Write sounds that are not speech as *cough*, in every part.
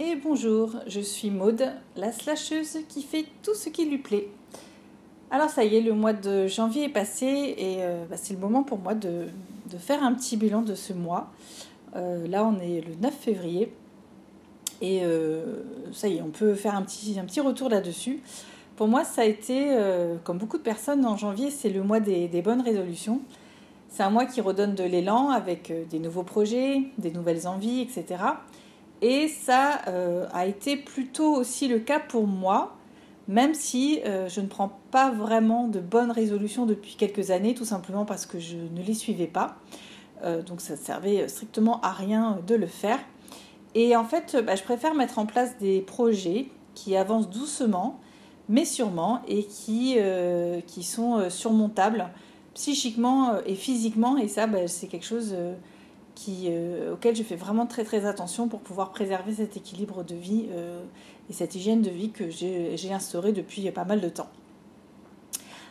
et bonjour, je suis Maude, la slasheuse qui fait tout ce qui lui plaît. Alors ça y est, le mois de janvier est passé et euh, bah, c'est le moment pour moi de, faire un petit bilan de ce mois. Euh, là on est le 9 février et euh, ça y est, on peut faire un petit, retour là-dessus. Pour moi ça a été, comme beaucoup de personnes en janvier, c'est le mois des bonnes résolutions. C'est un mois qui redonne de l'élan avec des nouveaux projets, des nouvelles envies, etc. Et ça euh, a été plutôt aussi le cas pour moi, même si euh, je ne prends pas vraiment de bonnes résolutions depuis quelques années, tout simplement parce que je ne les suivais pas. Euh, donc ça servait strictement à rien de le faire. Et en fait, bah, je préfère mettre en place des projets qui avancent doucement, mais sûrement, et qui, qui sont surmontables psychiquement et physiquement. Et ça, bah, c'est quelque chose qui, euh, auquel je fais vraiment très très attention pour pouvoir préserver cet équilibre de vie euh, et cette hygiène de vie que j'ai instauré depuis pas mal de temps.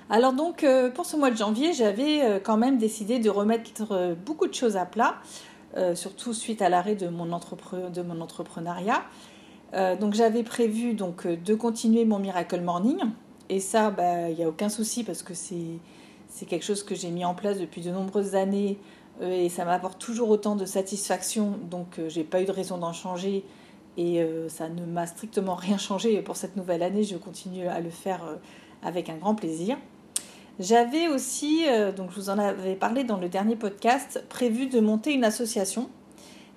Alors donc euh, pour ce mois de janvier, j'avais quand même décidé de remettre beaucoup de choses à plat, surtout suite à l'arrêt de, de mon entrepreneuriat. donc j'avais prévu donc de continuer mon Miracle Morning et ça, bah, il n'y a aucun souci parce que c'est quelque chose que j'ai mis en place depuis de nombreuses années et ça m'apporte toujours autant de satisfaction, donc euh, j'ai pas eu de raison d'en changer et euh, ça ne m'a strictement rien changé pour cette nouvelle année. Je continue à le faire avec un grand plaisir. J'avais aussi, donc je vous en avais parlé dans le dernier podcast, prévu de monter une association,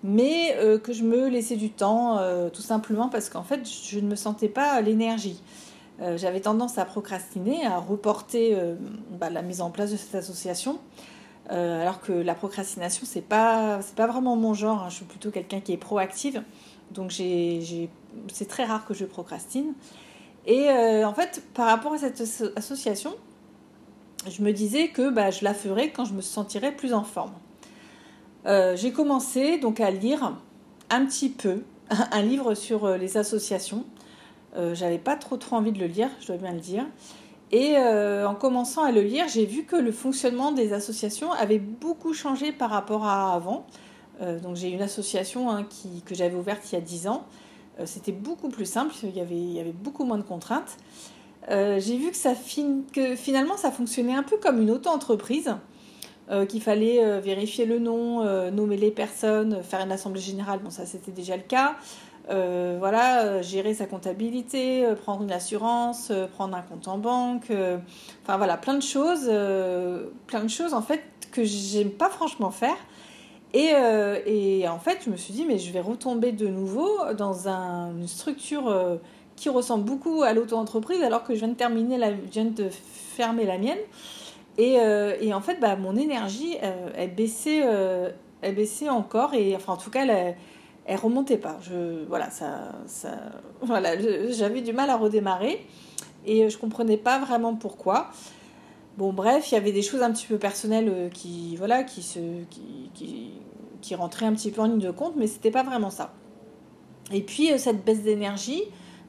mais que je me laissais du temps, tout simplement parce qu'en fait, je ne me sentais pas l'énergie. J'avais tendance à procrastiner, à reporter bah, la mise en place de cette association. Euh, alors que la procrastination, c'est pas, pas vraiment mon genre. Hein. Je suis plutôt quelqu'un qui est proactive. Donc c'est très rare que je procrastine. Et euh, en fait, par rapport à cette association, je me disais que bah, je la ferais quand je me sentirais plus en forme. Euh, j'ai commencé donc à lire un petit peu *laughs* un livre sur les associations. J'avais pas trop trop envie de le lire, je dois bien le dire. Et euh, en commençant à le lire, j'ai vu que le fonctionnement des associations avait beaucoup changé par rapport à avant. Euh, donc j'ai une association hein, que j'avais ouverte il y a 10 ans. Euh, c'était beaucoup plus simple, il y, avait, beaucoup moins de contraintes. j'ai vu que, que finalement ça fonctionnait un peu comme une auto-entreprise, qu'il fallait vérifier le nom, nommer les personnes, faire une assemblée générale, bon ça c'était déjà le cas. Euh, voilà, euh, gérer sa comptabilité, euh, prendre une assurance, prendre un compte en banque, enfin voilà, plein de choses, plein de choses en fait que j'aime pas franchement faire. Et, et, en fait, je me suis dit, mais je vais retomber de nouveau dans une structure qui ressemble beaucoup à l'auto-entreprise alors que je viens de terminer, la, je viens de fermer la mienne. Et, et en fait, bah, mon énergie, baissait, elle baissait encore. Et enfin, en tout cas, elle, elle remontait pas. Je, voilà, ça, ça, voilà, j'avais du mal à redémarrer et je comprenais pas vraiment pourquoi. Bon, bref, il y avait des choses un petit peu personnelles euh, qui, voilà, qui, se, qui, qui, qui rentraient un petit peu en ligne de compte, mais c'était pas vraiment ça. Et puis, euh, cette baisse d'énergie,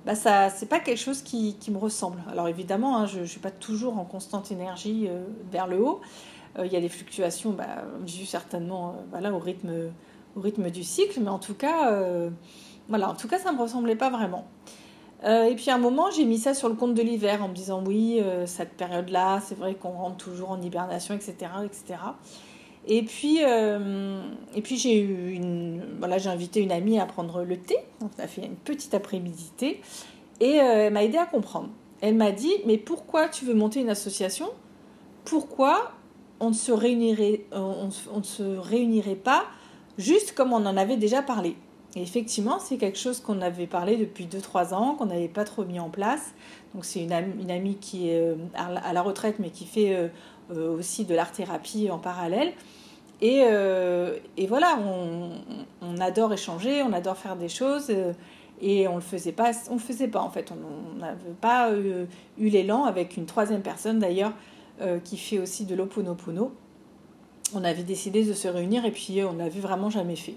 bah ça, c'est pas quelque chose qui, qui me ressemble. Alors évidemment, hein, je ne suis pas toujours en constante énergie euh, vers le haut. Il y a des fluctuations, bah, dues certainement voilà, au rythme au rythme du cycle, mais en tout cas, euh, voilà, en tout cas, ça ne me ressemblait pas vraiment. Euh, et puis à un moment, j'ai mis ça sur le compte de l'hiver en me disant oui, euh, cette période-là, c'est vrai qu'on rentre toujours en hibernation, etc., etc. Et puis, et puis j'ai eu une, voilà, j'ai invité une amie à prendre le thé. On a fait une petite après-midi thé et elle m'a aidé à comprendre. Elle m'a dit mais pourquoi tu veux monter une association? Pourquoi on ne se réunirait, on, on ne se réunirait pas juste comme on en avait déjà parlé. Et effectivement, c'est quelque chose qu'on avait parlé depuis 2-3 ans, qu'on n'avait pas trop mis en place. Donc c'est une, amie, qui est euh, à la retraite, mais qui fait euh, euh, aussi de l'art-thérapie en parallèle. Et, voilà, on, adore échanger, on adore faire des choses, et on le faisait pas, on le faisait pas en fait. On n'avait pas eu l'élan avec une troisième personne d'ailleurs qui fait aussi de l'oponopono on avait décidé de se réunir et puis on l'a vu vraiment jamais fait.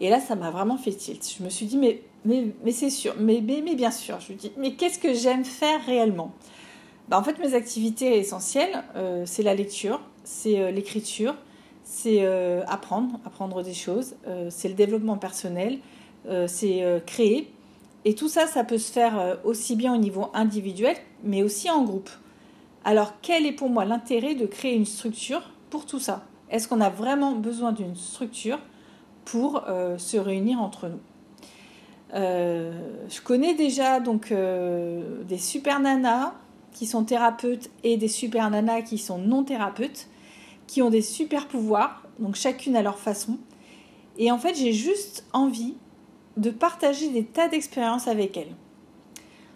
Et là, ça m'a vraiment fait tilt. Je me suis dit, mais, mais, mais c'est sûr, mais, mais, bien sûr. Je me dis, mais qu'est-ce que j'aime faire réellement? Bah, En fait, mes activités essentielles, euh, c'est la lecture, c'est euh, l'écriture, c'est euh, apprendre, apprendre des choses, c'est le développement personnel, c'est créer. Et tout ça, ça peut se faire aussi bien au niveau individuel, mais aussi en groupe. Alors, quel est pour moi l'intérêt de créer une structure pour tout ça? Est-ce qu'on a vraiment besoin d'une structure pour se réunir entre nous? Je connais déjà donc des super nanas qui sont thérapeutes et des super nanas qui sont non thérapeutes, qui ont des super pouvoirs, donc chacune à leur façon. Et en fait, j'ai juste envie de partager des tas d'expériences avec elles.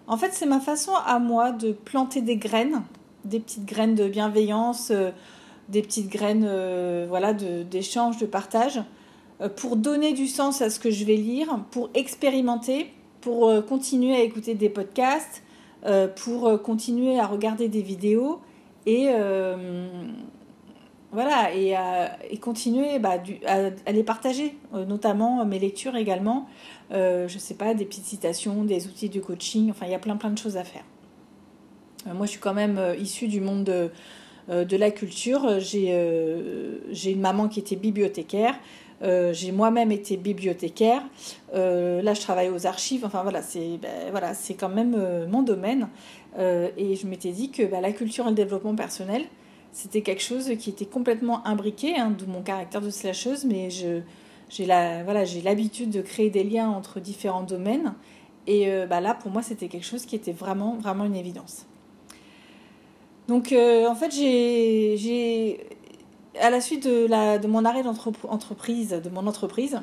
En fait, c'est ma façon à moi de planter des graines, des petites graines de bienveillance, euh, des petites graines euh, voilà, d'échange, de, partage, euh, pour donner du sens à ce que je vais lire, pour expérimenter, pour continuer à écouter des podcasts, euh, pour euh, continuer à regarder des vidéos et euh, voilà et, continuer bah, à, les partager, notamment mes lectures également. je sais pas, des petites citations, des outils de coaching. Enfin, il y a plein plein de choses à faire. moi, je suis quand même issue du monde de, de la culture. J'ai une maman qui était bibliothécaire. Euh, j'ai moi-même été bibliothécaire. Euh, là, je travaille aux archives. Enfin, voilà, c'est ben, voilà, quand même euh, mon domaine. et je m'étais dit que ben, la culture et le développement personnel, c'était quelque chose qui était complètement imbriqué, hein, d'où mon caractère de slasheuse. Mais j'ai voilà, l'habitude de créer des liens entre différents domaines. Et ben, là, pour moi, c'était quelque chose qui était vraiment, vraiment une évidence. Donc, en fait, j'ai à la suite de, la, de mon arrêt d'entreprise, de mon entreprise,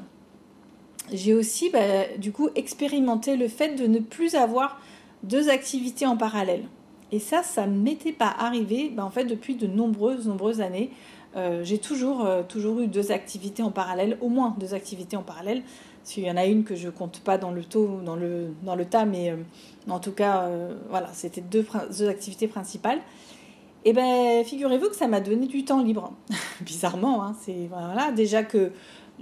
j'ai aussi bah, du coup expérimenté le fait de ne plus avoir deux activités en parallèle. Et ça, ça ne m'était pas arrivé bah, en fait depuis de nombreuses, nombreuses années. Euh, j'ai toujours, euh, toujours eu deux activités en parallèle, au moins deux activités en parallèle. S'il y en a une que je compte pas dans le taux, dans le, dans le tas, mais euh, en tout cas, voilà, c'était deux activités principales. Eh ben, figurez-vous que ça m'a donné du temps libre. *laughs* Bizarrement, hein, c'est voilà, déjà que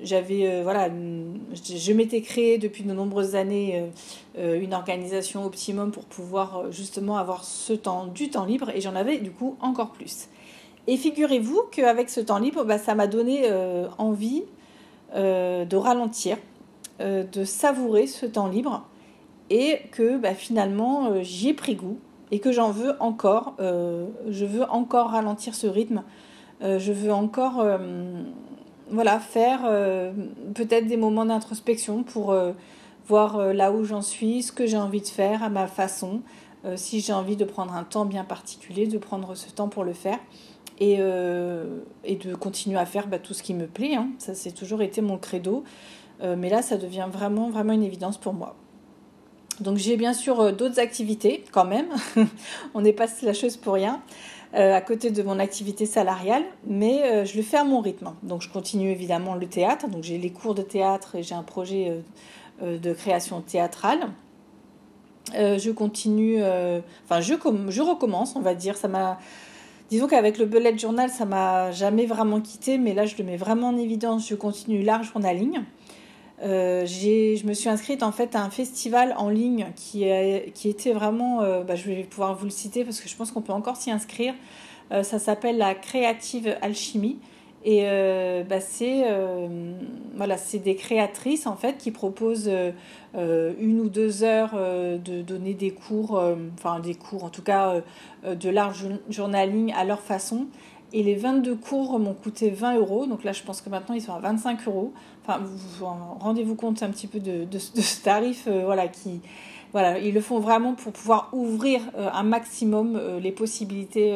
j'avais euh, voilà, je, m'étais créé depuis de nombreuses années euh, euh, une organisation optimum pour pouvoir justement avoir ce temps du temps libre et j'en avais du coup encore plus. Et figurez-vous qu'avec ce temps libre, bah, ça m'a donné envie de ralentir, de savourer ce temps libre et que bah, finalement j'y ai pris goût et que j'en veux encore. Euh, je veux encore ralentir ce rythme. Euh, je veux encore euh, voilà, faire peut-être des moments d'introspection pour voir là où j'en suis, ce que j'ai envie de faire à ma façon. si j'ai envie de prendre un temps bien particulier, de prendre ce temps pour le faire. Et, de continuer à faire bah, tout ce qui me plaît. Hein. Ça, c'est toujours été mon credo. mais là, ça devient vraiment, vraiment une évidence pour moi. Donc j'ai bien sûr euh, d'autres activités quand même. *laughs* On n'est pas la chose pour rien. Euh, à côté de mon activité salariale, mais euh, je le fais à mon rythme. Donc je continue évidemment le théâtre. Donc j'ai les cours de théâtre et j'ai un projet de création théâtrale. je continue, enfin je, je recommence, on va dire. Ça m'a, disons qu'avec le bullet journal, ça m'a jamais vraiment quitté, mais là je le mets vraiment en évidence. Je continue l'art journaling. Euh, je me suis inscrite en fait à un festival en ligne qui, qui était vraiment, euh, bah, je vais pouvoir vous le citer parce que je pense qu'on peut encore s'y inscrire. Euh, ça s'appelle la Créative Alchimie et bah, c'est voilà, des créatrices en fait qui proposent une ou deux heures de donner des cours, enfin des cours en tout cas de l'art journaling à leur façon. Et les 22 cours m'ont coûté 20 euros. Donc là, je pense que maintenant, ils sont à 25 euros. Enfin, vous, rendez-vous compte un petit peu de, ce tarif. Euh, voilà, qui, voilà, ils le font vraiment pour pouvoir ouvrir euh, un maximum euh, les possibilités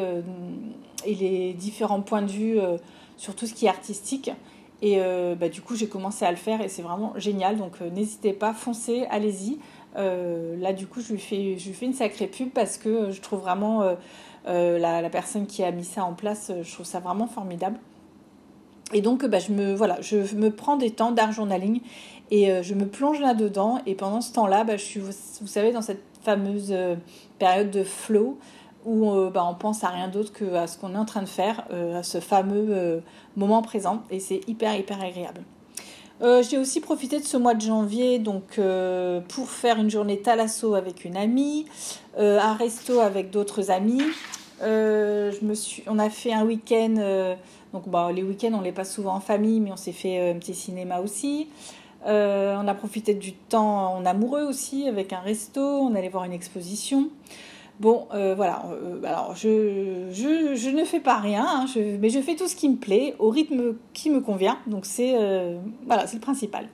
et les différents points de vue sur tout ce qui est artistique. Et bah, du coup, j'ai commencé à le faire et c'est vraiment génial. Donc n'hésitez pas, foncez, allez-y. là, du coup, je lui, fais, je lui fais une sacrée pub parce que je trouve vraiment euh, la, personne qui a mis ça en place, euh, je trouve ça vraiment formidable. Et donc, bah, je, me, voilà, je me prends des temps d'art journaling et euh, je me plonge là-dedans. Et pendant ce temps-là, bah, je suis, vous, savez, dans cette fameuse période de flow où bah, on pense à rien d'autre que à ce qu'on est en train de faire, à ce fameux moment présent. Et c'est hyper, hyper agréable. J'ai aussi profité de ce mois de janvier donc pour faire une journée thalasso avec une amie, un resto avec d'autres amis, euh, on a fait un week-end. Euh, donc, bah, les week-ends, on les passe souvent en famille, mais on s'est fait euh, un petit cinéma aussi. on a profité du temps en amoureux aussi avec un resto, on allait voir une exposition. Bon, voilà, alors je, ne fais pas rien, hein, mais je fais tout ce qui me plaît, au rythme qui me convient, donc c'est voilà, le principal.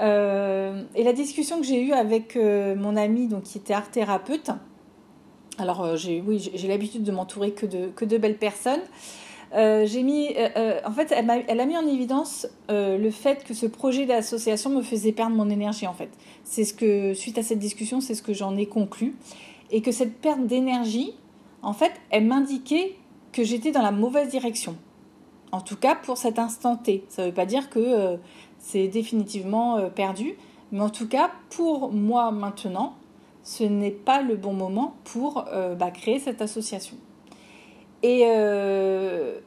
et la discussion que j'ai eue avec mon ami donc, qui était art thérapeute, alors, euh, j'ai, oui, j'ai l'habitude de m'entourer que de, belles personnes. Euh, j'ai mis, euh, en fait, elle a, elle a, mis en évidence le fait que ce projet d'association me faisait perdre mon énergie. En fait, c'est ce que suite à cette discussion, c'est ce que j'en ai conclu, et que cette perte d'énergie, en fait, elle m'indiquait que j'étais dans la mauvaise direction. En tout cas, pour cet instant T. Ça ne veut pas dire que c'est définitivement perdu, mais en tout cas, pour moi maintenant, ce n'est pas le bon moment pour euh, bah, créer cette association. Et, euh,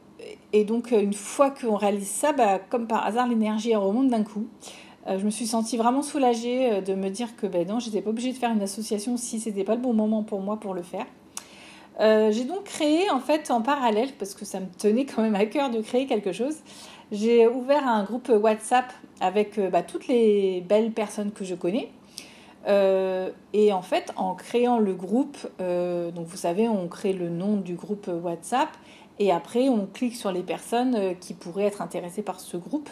et, donc, une fois qu'on réalise ça, bah, comme par hasard, l'énergie remonte d'un coup. Euh, je me suis sentie vraiment soulagée de me dire que ben non, j'étais pas obligée de faire une association si c'était pas le bon moment pour moi pour le faire. j'ai donc créé en fait en parallèle, parce que ça me tenait quand même à cœur de créer quelque chose, j'ai ouvert un groupe WhatsApp avec bah, toutes les belles personnes que je connais, euh, et en fait, en créant le groupe, euh, donc vous savez, on crée le nom du groupe WhatsApp et après on clique sur les personnes euh, qui pourraient être intéressées par ce groupe.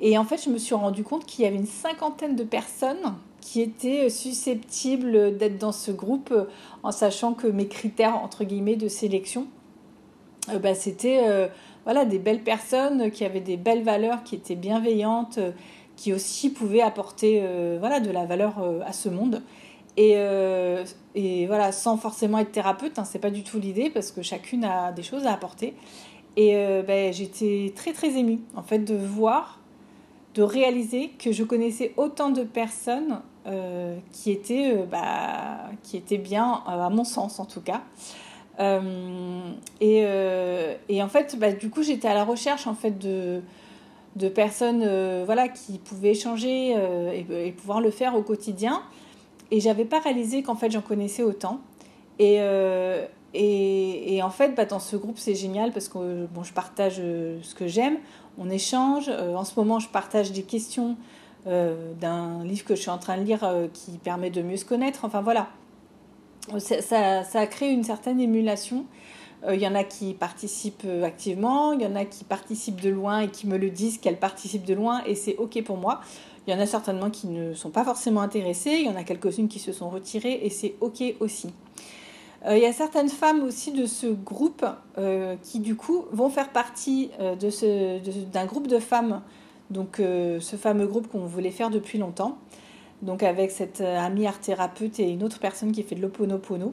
Et en fait, je me suis rendu compte qu'il y avait une cinquantaine de personnes qui étaient susceptibles d'être dans ce groupe en sachant que mes critères entre guillemets de sélection, bah, c'était voilà des belles personnes qui avaient des belles valeurs, qui étaient bienveillantes qui aussi pouvait apporter euh, voilà, de la valeur euh, à ce monde. Et, euh, voilà, sans forcément être thérapeute, hein, c'est pas du tout l'idée parce que chacune a des choses à apporter. Et ben, j'étais très très émue en fait de voir, de réaliser que je connaissais autant de personnes qui, étaient, bah, qui étaient bien, à mon sens en tout cas. et, et, en fait, bah, du coup, j'étais à la recherche en fait de, de personnes euh, voilà, qui pouvaient échanger euh, et, pouvoir le faire au quotidien. Et j'avais pas réalisé qu'en fait j'en connaissais autant. Et, euh, et, en fait, bah, dans ce groupe, c'est génial parce que bon, je partage ce que j'aime, on échange. en ce moment, je partage des questions d'un livre que je suis en train de lire qui permet de mieux se connaître. Enfin voilà, ça, ça, ça a créé une certaine émulation. Il euh, y en a qui participent euh, activement, il y en a qui participent de loin et qui me le disent qu'elles participent de loin et c'est OK pour moi. Il y en a certainement qui ne sont pas forcément intéressées, il y en a quelques-unes qui se sont retirées et c'est OK aussi. Euh, il y a certaines femmes aussi de ce groupe qui du coup vont faire partie de ce, d'un groupe de femmes, donc ce fameux groupe qu'on voulait faire depuis longtemps, donc avec cette amie art thérapeute et une autre personne qui fait de l'oponopono.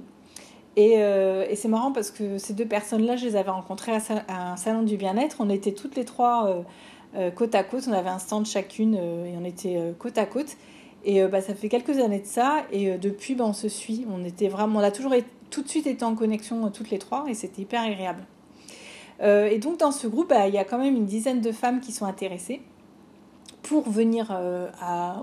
Euh, et, c'est marrant parce que ces deux personnes-là, je les avais rencontrées à, un salon du bien-être. On était toutes les trois euh, euh, côte à côte. On avait un stand chacune et on était côte à côte. Et bah, ça fait quelques années de ça. Et depuis, bah, on se suit. On était vraiment, on a toujours tout de suite été en connexion toutes les trois et c'était hyper agréable. et donc dans ce groupe, bah, il y a quand même une dizaine de femmes qui sont intéressées pour venir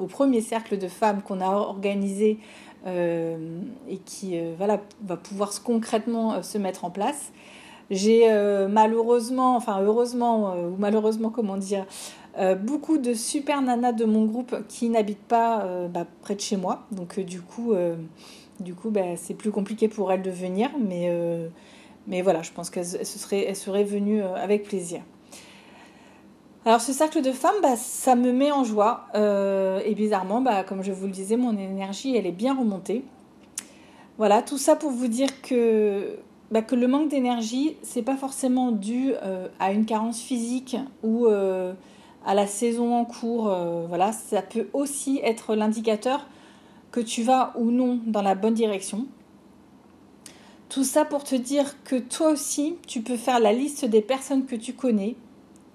au premier cercle de femmes qu'on a organisé euh, et qui euh, voilà, va pouvoir concrètement euh, se mettre en place. J'ai malheureusement, enfin heureusement ou malheureusement comment dire, beaucoup de super nanas de mon groupe qui n'habitent pas bah, près de chez moi. Donc du coup, du coup bah, c'est plus compliqué pour elles de venir. Mais, voilà, je pense qu'elles seraient, venues avec plaisir. Alors ce cercle de femmes, bah, ça me met en joie. Euh, et bizarrement, comme je vous le disais, mon énergie, elle est bien remontée. Voilà, tout ça pour vous dire que, le manque d'énergie, c'est pas forcément dû euh, à une carence physique ou euh, à la saison en cours. voilà, ça peut aussi être l'indicateur que tu vas ou non dans la bonne direction. Tout ça pour te dire que toi aussi, tu peux faire la liste des personnes que tu connais,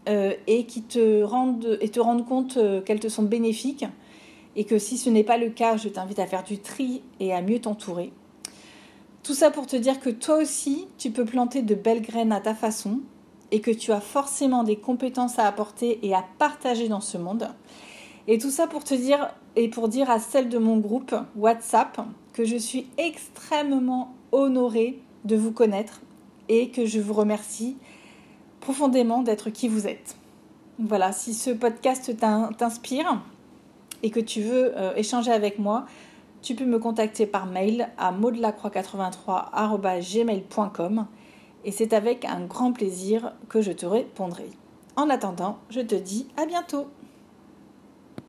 euh, et qui te rendent et te rendent compte euh, qu'elles te sont bénéfiques et que si ce n'est pas le cas, je t'invite à faire du tri et à mieux t'entourer. Tout ça pour te dire que toi aussi, tu peux planter de belles graines à ta façon et que tu as forcément des compétences à apporter et à partager dans ce monde. Et tout ça pour te dire et pour dire à celle de mon groupe WhatsApp que je suis extrêmement honorée de vous connaître et que je vous remercie profondément d'être qui vous êtes. Voilà, si ce podcast t'inspire et que tu veux échanger avec moi, tu peux me contacter par mail à maudelacroix83.gmail.com et c'est avec un grand plaisir que je te répondrai. En attendant, je te dis à bientôt